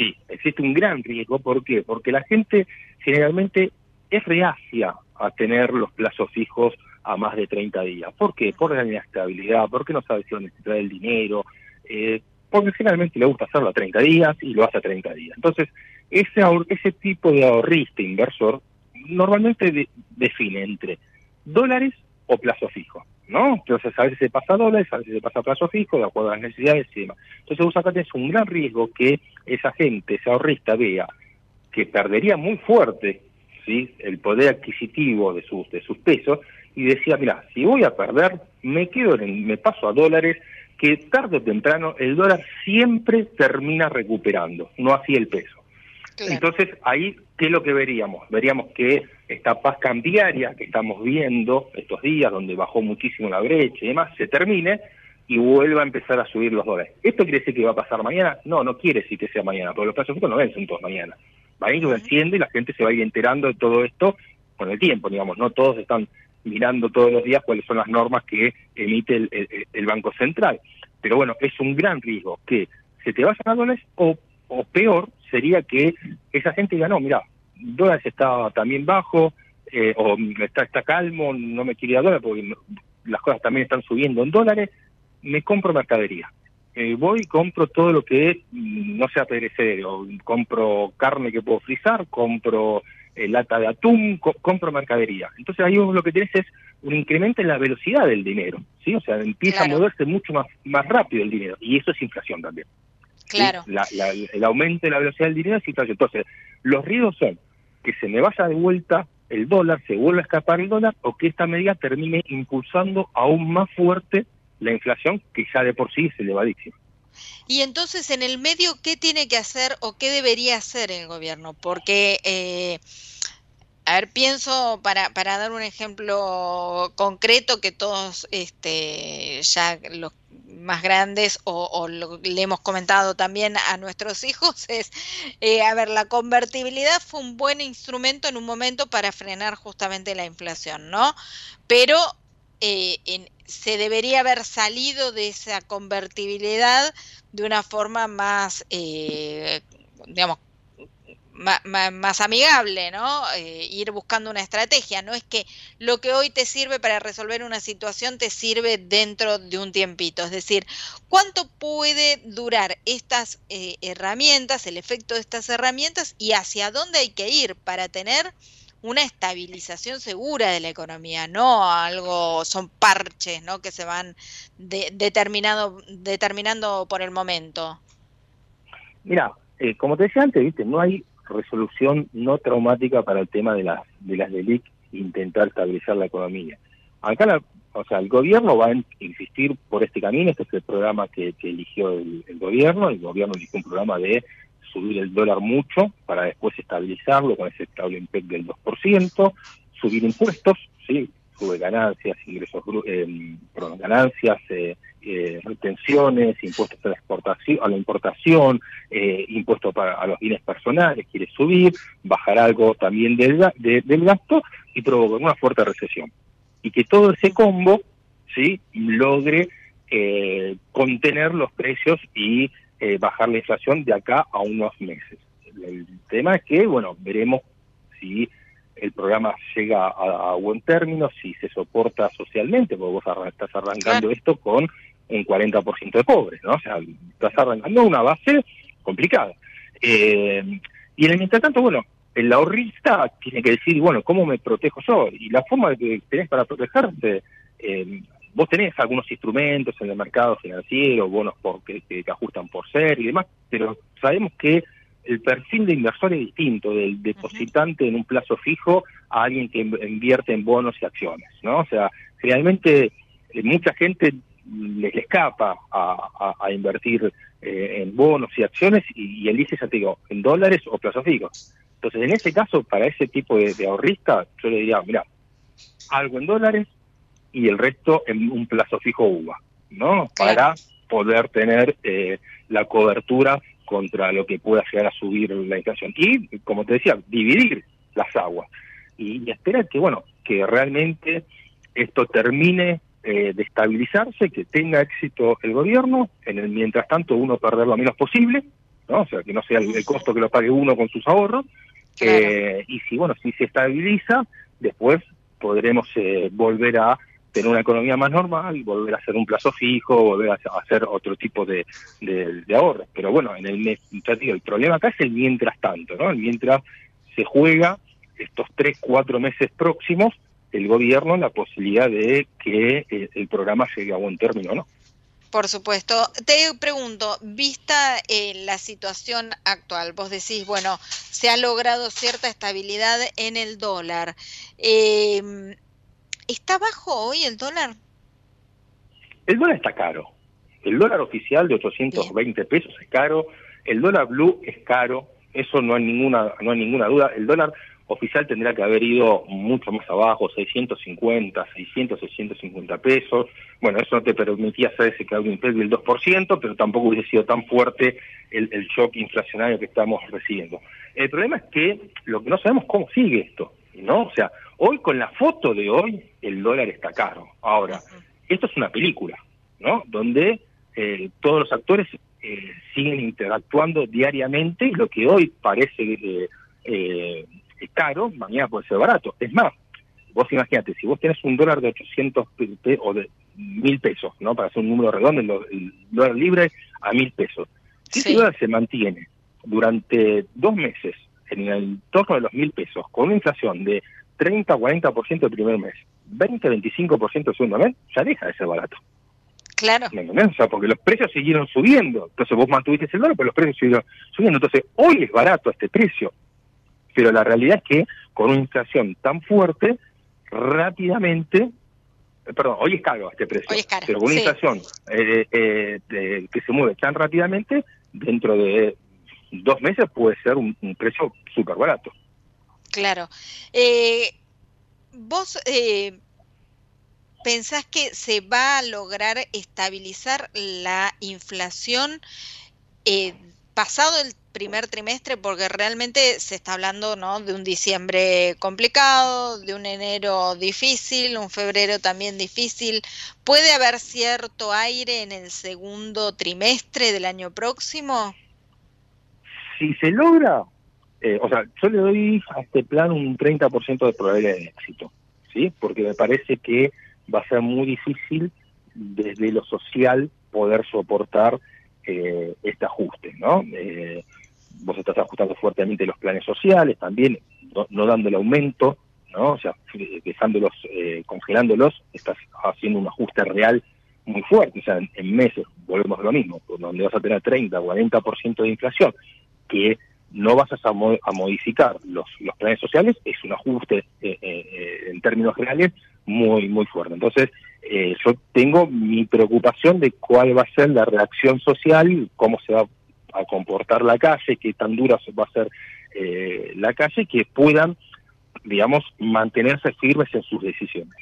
Sí, existe un gran riesgo. ¿Por qué? Porque la gente generalmente es reacia a tener los plazos fijos a más de 30 días. ¿Por qué? Por la inestabilidad, porque no sabe si va a necesitar el dinero, eh, porque generalmente le gusta hacerlo a 30 días y lo hace a 30 días. Entonces, ese, ese tipo de ahorrista inversor normalmente define entre dólares o plazo fijo, ¿no? Entonces, a veces se pasa a dólares, a veces se pasa a plazo fijo, de acuerdo a las necesidades y demás. Entonces, vos acá tenés un gran riesgo que esa gente, ese ahorrista, vea que perdería muy fuerte ¿sí? el poder adquisitivo de sus, de sus pesos y decía, mira, si voy a perder, me quedo en, me paso a dólares, que tarde o temprano el dólar siempre termina recuperando, no así el peso. Entonces, ahí, ¿qué es lo que veríamos? Veríamos que esta paz cambiaria que estamos viendo estos días, donde bajó muchísimo la brecha y demás, se termine y vuelva a empezar a subir los dólares. ¿Esto quiere decir que va a pasar mañana? No, no quiere decir que sea mañana, porque los plazos no vencen todos mañana. Va a ir venciendo y la gente se va a ir enterando de todo esto con el tiempo, digamos, no todos están mirando todos los días cuáles son las normas que emite el, Banco Central. Pero bueno, es un gran riesgo que se te vayan a dólares o, o peor sería que esa gente diga, no, mira, dólares está también bajo eh, o está, está calmo, no me quiere ir a dólares porque las cosas también están subiendo en dólares, me compro mercadería. Eh, voy y compro todo lo que mm, no sea perecedero, compro carne que puedo frizar, compro eh, lata de atún, compro mercadería. Entonces ahí lo que tienes es un incremento en la velocidad del dinero, ¿sí? O sea, empieza a moverse mucho más, más rápido el dinero y eso es inflación también. Claro. el aumento de la velocidad del dinero es inflación. Entonces, los riesgos son que se me vaya de vuelta el dólar, se vuelva a escapar el dólar o que esta medida termine impulsando aún más fuerte la inflación que ya de por sí es elevadísima. Y entonces, en el medio, ¿qué tiene que hacer o qué debería hacer el gobierno? Porque, eh, a ver, pienso, para, para dar un ejemplo concreto que todos este, ya los más grandes o, le hemos comentado también a nuestros [LAUGHS] hijos es, eh, a ver, la convertibilidad fue un buen instrumento en un momento para frenar justamente la inflación, ¿no? Pero eh, se debería haber salido de esa convertibilidad de una forma más, eh, digamos, más, amigable, ¿no? Eh, ir buscando una estrategia. No es que lo que hoy te sirve para resolver una situación te sirve dentro de un tiempito. Es decir, ¿cuánto puede durar estas herramientas, el efecto de estas herramientas y hacia dónde hay que ir para tener una estabilización segura de la economía, no algo, son parches, ¿no? Que se van determinado, determinando por el momento. Mira, eh, como te decía antes, viste, no hay resolución no traumática para el tema de las de las DELIC intentar estabilizar la economía. Acá, o sea, el gobierno va a insistir por este camino, este es el programa que, eligió el, el, gobierno, el gobierno eligió un programa de subir el dólar mucho para después estabilizarlo con ese estable IMPEC del 2%, subir impuestos, sí, sube ganancias, ingresos, eh, ganancias, eh, eh, retenciones, impuestos a la exportación, a la importación, eh, impuestos a los bienes personales, quiere subir, bajar algo también del, del gasto y provocar una fuerte recesión. Y que todo ese combo, sí, logre eh, contener los precios y bajar la inflación de acá a unos meses. El tema es que, bueno, veremos si el programa llega a, buen término, si se soporta socialmente, porque vos estás arrancando esto con un 40% de pobres, ¿no? O sea, estás arrancando una base complicada. Eh, y en el mientras tanto, bueno, el ahorrista tiene que decir, bueno, ¿cómo me protejo yo? Y la forma que tenés para protegerte, eh, vos tenés algunos instrumentos en el mercado financiero, bonos por, que, que, ajustan por ser y demás, pero sabemos que el perfil de inversor es distinto del depositante en un plazo fijo a alguien que invierte en bonos y acciones, ¿no? O sea, realmente eh, mucha gente les escapa a, invertir eh, en bonos y acciones y, elige, ya te digo, en dólares o plazo fijo. Entonces, en ese caso, para ese tipo de, ahorrista, yo le diría, mira, algo en dólares y el resto en un plazo fijo UVA, ¿no? Para poder tener eh, la cobertura contra lo que pueda llegar a subir la inflación. Y, como te decía, dividir las aguas. Y, y esperar que, bueno, que realmente esto termine eh, de estabilizarse, que tenga éxito el gobierno, en el mientras tanto uno perder lo menos posible, ¿no? o sea, que no sea el, costo que lo pague uno con sus ahorros, eh, y si, bueno, si se estabiliza, después podremos eh, volver a tener una economía más normal, volver a hacer un plazo fijo, volver a hacer otro tipo de, de, ahorros. Pero bueno, en el el problema acá es el mientras tanto, ¿no? El mientras se juega estos tres, cuatro meses próximos el gobierno la posibilidad de que eh, el programa llegue a buen término, ¿no? Por supuesto. Te pregunto, vista eh, la situación actual, vos decís, bueno, se ha logrado cierta estabilidad en el dólar. Eh, ¿Está bajo hoy el dólar? El dólar está caro. El dólar oficial de 820 pesos es caro. El dólar blue es caro. Eso no hay ninguna, no hay ninguna duda. El dólar oficial tendría que haber ido mucho más abajo, 650, 600, 650 pesos. Bueno, eso no te permitía hacer ese cambio del 2%, pero tampoco hubiese sido tan fuerte el, el shock inflacionario que estamos recibiendo. El problema es que lo que no sabemos cómo sigue esto, ¿no? O sea, hoy con la foto de hoy, el dólar está caro. Ahora, esto es una película, ¿no? Donde eh, todos los actores eh, siguen interactuando diariamente y lo que hoy parece eh, eh caro, mañana puede ser barato. Es más, vos imagínate, si vos tenés un dólar de 800 o de mil pesos, ¿no? Para hacer un número redondo, el dólar libre a mil pesos. Si ese dólar se mantiene durante dos meses en el torno de los mil pesos, con una inflación de 30 40% el primer mes, 20 25% el segundo mes, ya deja de ser barato. Claro. O sea, porque los precios siguieron subiendo. Entonces vos mantuviste el dólar, pero los precios siguieron subiendo. Entonces hoy es barato este precio pero la realidad es que con una inflación tan fuerte, rápidamente, eh, perdón, hoy es caro este precio, pero con una inflación eh, eh, que se mueve tan rápidamente, dentro de dos meses puede ser un, precio súper barato. Claro. ¿Vos pensás que se va a lograr estabilizar la inflación pasado el primer trimestre porque realmente se está hablando ¿no? de un diciembre complicado, de un enero difícil, un febrero también difícil. ¿Puede haber cierto aire en el segundo trimestre del año próximo? Si se logra, eh, o sea, yo le doy a este plan un 30% de probabilidad de éxito, ¿sí? Porque me parece que va a ser muy difícil desde lo social poder soportar eh, este ajuste, ¿no? Eh, vos estás ajustando fuertemente los planes sociales, también no, dando el aumento, ¿no? O sea, dejándolos, eh, congelándolos, estás haciendo un ajuste real muy fuerte, o sea, en, meses volvemos a lo mismo, donde vas a tener 30 o 40% de inflación, que no vas a, modificar los, planes sociales, es un ajuste eh, eh, en términos generales muy, muy fuerte. Entonces, yo tengo mi preocupación de cuál va a ser la reacción social, cómo se va a comportar la calle, qué tan dura va a ser eh, la calle, que puedan, digamos, mantenerse firmes en sus decisiones.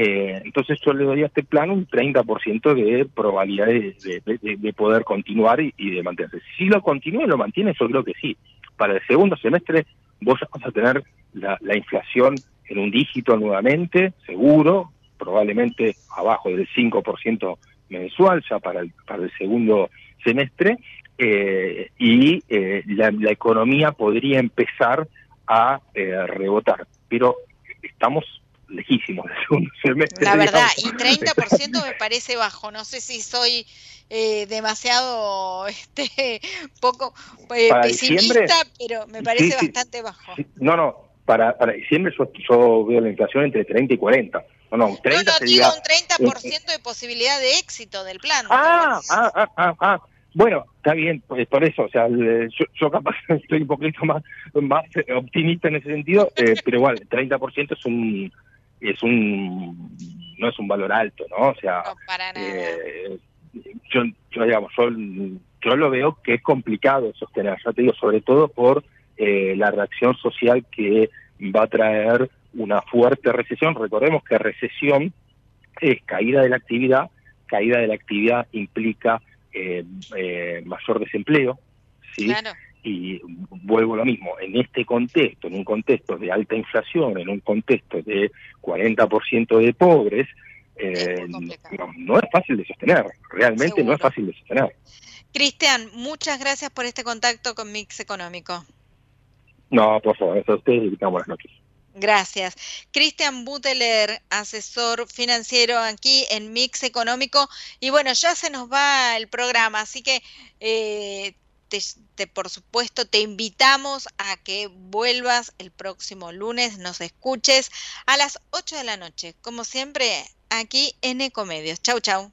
Eh, entonces yo le doy a este plan un 30% de probabilidad de, poder continuar y, de mantenerse. Si lo continúa y lo mantiene, yo creo que sí. Para el segundo semestre vos vas a tener la, la inflación en un dígito nuevamente, seguro, probablemente abajo del 5% mensual ya para el, para el segundo semestre, eh, y eh, la, economía podría empezar a eh, rebotar. Pero estamos lejísimos del segundo [LAUGHS] semestre. La verdad, y 30% me parece bajo. No sé si soy eh, demasiado [LAUGHS] este, poco eh, pesimista, pero me parece bastante bajo. no, no, para, para diciembre yo, yo, veo la inflación entre 30 y 40. No, no, 30 no, no digo un 30% de posibilidad de éxito del plan. Ah, ah, ah, ah, ah. Bueno, está bien, pues por eso, o sea, yo, yo capaz [LAUGHS] estoy un poquito más, más optimista en ese sentido, eh, pero igual, 30% es un, es un, no es un valor alto, ¿no? O sea, Eh, yo, yo, digamos, yo, yo lo veo que es complicado sostener, ya te digo, sobre todo por eh, la reacción social que va a traer una fuerte recesión. Recordemos que recesión es caída de la actividad, caída de la actividad implica eh, eh, mayor desempleo, ¿sí? Y vuelvo a lo mismo, en este contexto, en un contexto de alta inflación, en un contexto de 40% de pobres, eh, no, es fácil de sostener, realmente no es fácil de sostener. Cristian, muchas gracias por este contacto con Mix Económico. No, por favor, a ustedes y buenas noches. Gracias. Cristian Buteler, asesor financiero aquí en Mix Económico. Y bueno, ya se nos va el programa, así que eh, te, por supuesto te invitamos a que vuelvas el próximo lunes, nos escuches a las 8 de la noche, como siempre, aquí en Ecomedios. Chau, chau.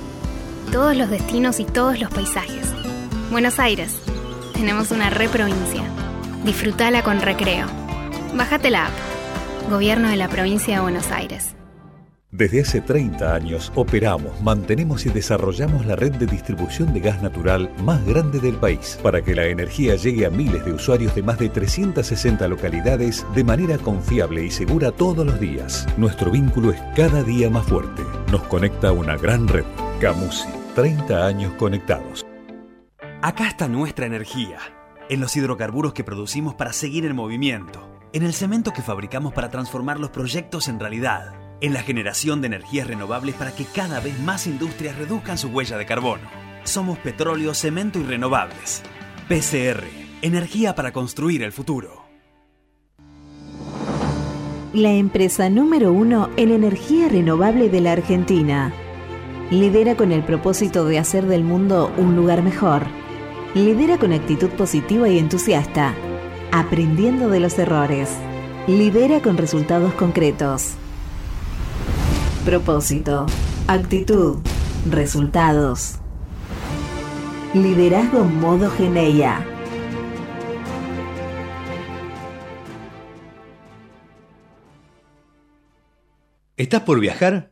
todos los destinos y todos los paisajes. Buenos Aires. Tenemos una reprovincia. Disfrutala con recreo. Bájate la app. Gobierno de la provincia de Buenos Aires. Desde hace 30 años operamos, mantenemos y desarrollamos la red de distribución de gas natural más grande del país para que la energía llegue a miles de usuarios de más de 360 localidades de manera confiable y segura todos los días. Nuestro vínculo es cada día más fuerte. Nos conecta una gran red. Camusi, 30 años conectados. Acá está nuestra energía, en los hidrocarburos que producimos para seguir en movimiento, en el cemento que fabricamos para transformar los proyectos en realidad en la generación de energías renovables para que cada vez más industrias reduzcan su huella de carbono. Somos petróleo, cemento y renovables. PCR, energía para construir el futuro. La empresa número uno en energía renovable de la Argentina. Lidera con el propósito de hacer del mundo un lugar mejor. Lidera con actitud positiva y entusiasta, aprendiendo de los errores. Lidera con resultados concretos. Propósito, actitud, resultados. Liderazgo modo Geneia. ¿Estás por viajar?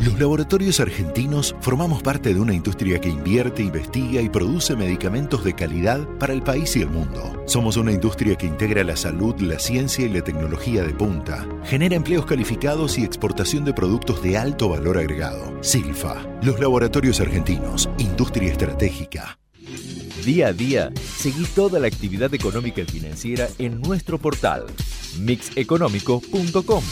Los laboratorios argentinos formamos parte de una industria que invierte, investiga y produce medicamentos de calidad para el país y el mundo. Somos una industria que integra la salud, la ciencia y la tecnología de punta. Genera empleos calificados y exportación de productos de alto valor agregado. Silfa, los laboratorios argentinos, industria estratégica. Día a día, seguí toda la actividad económica y financiera en nuestro portal mixeconómico.com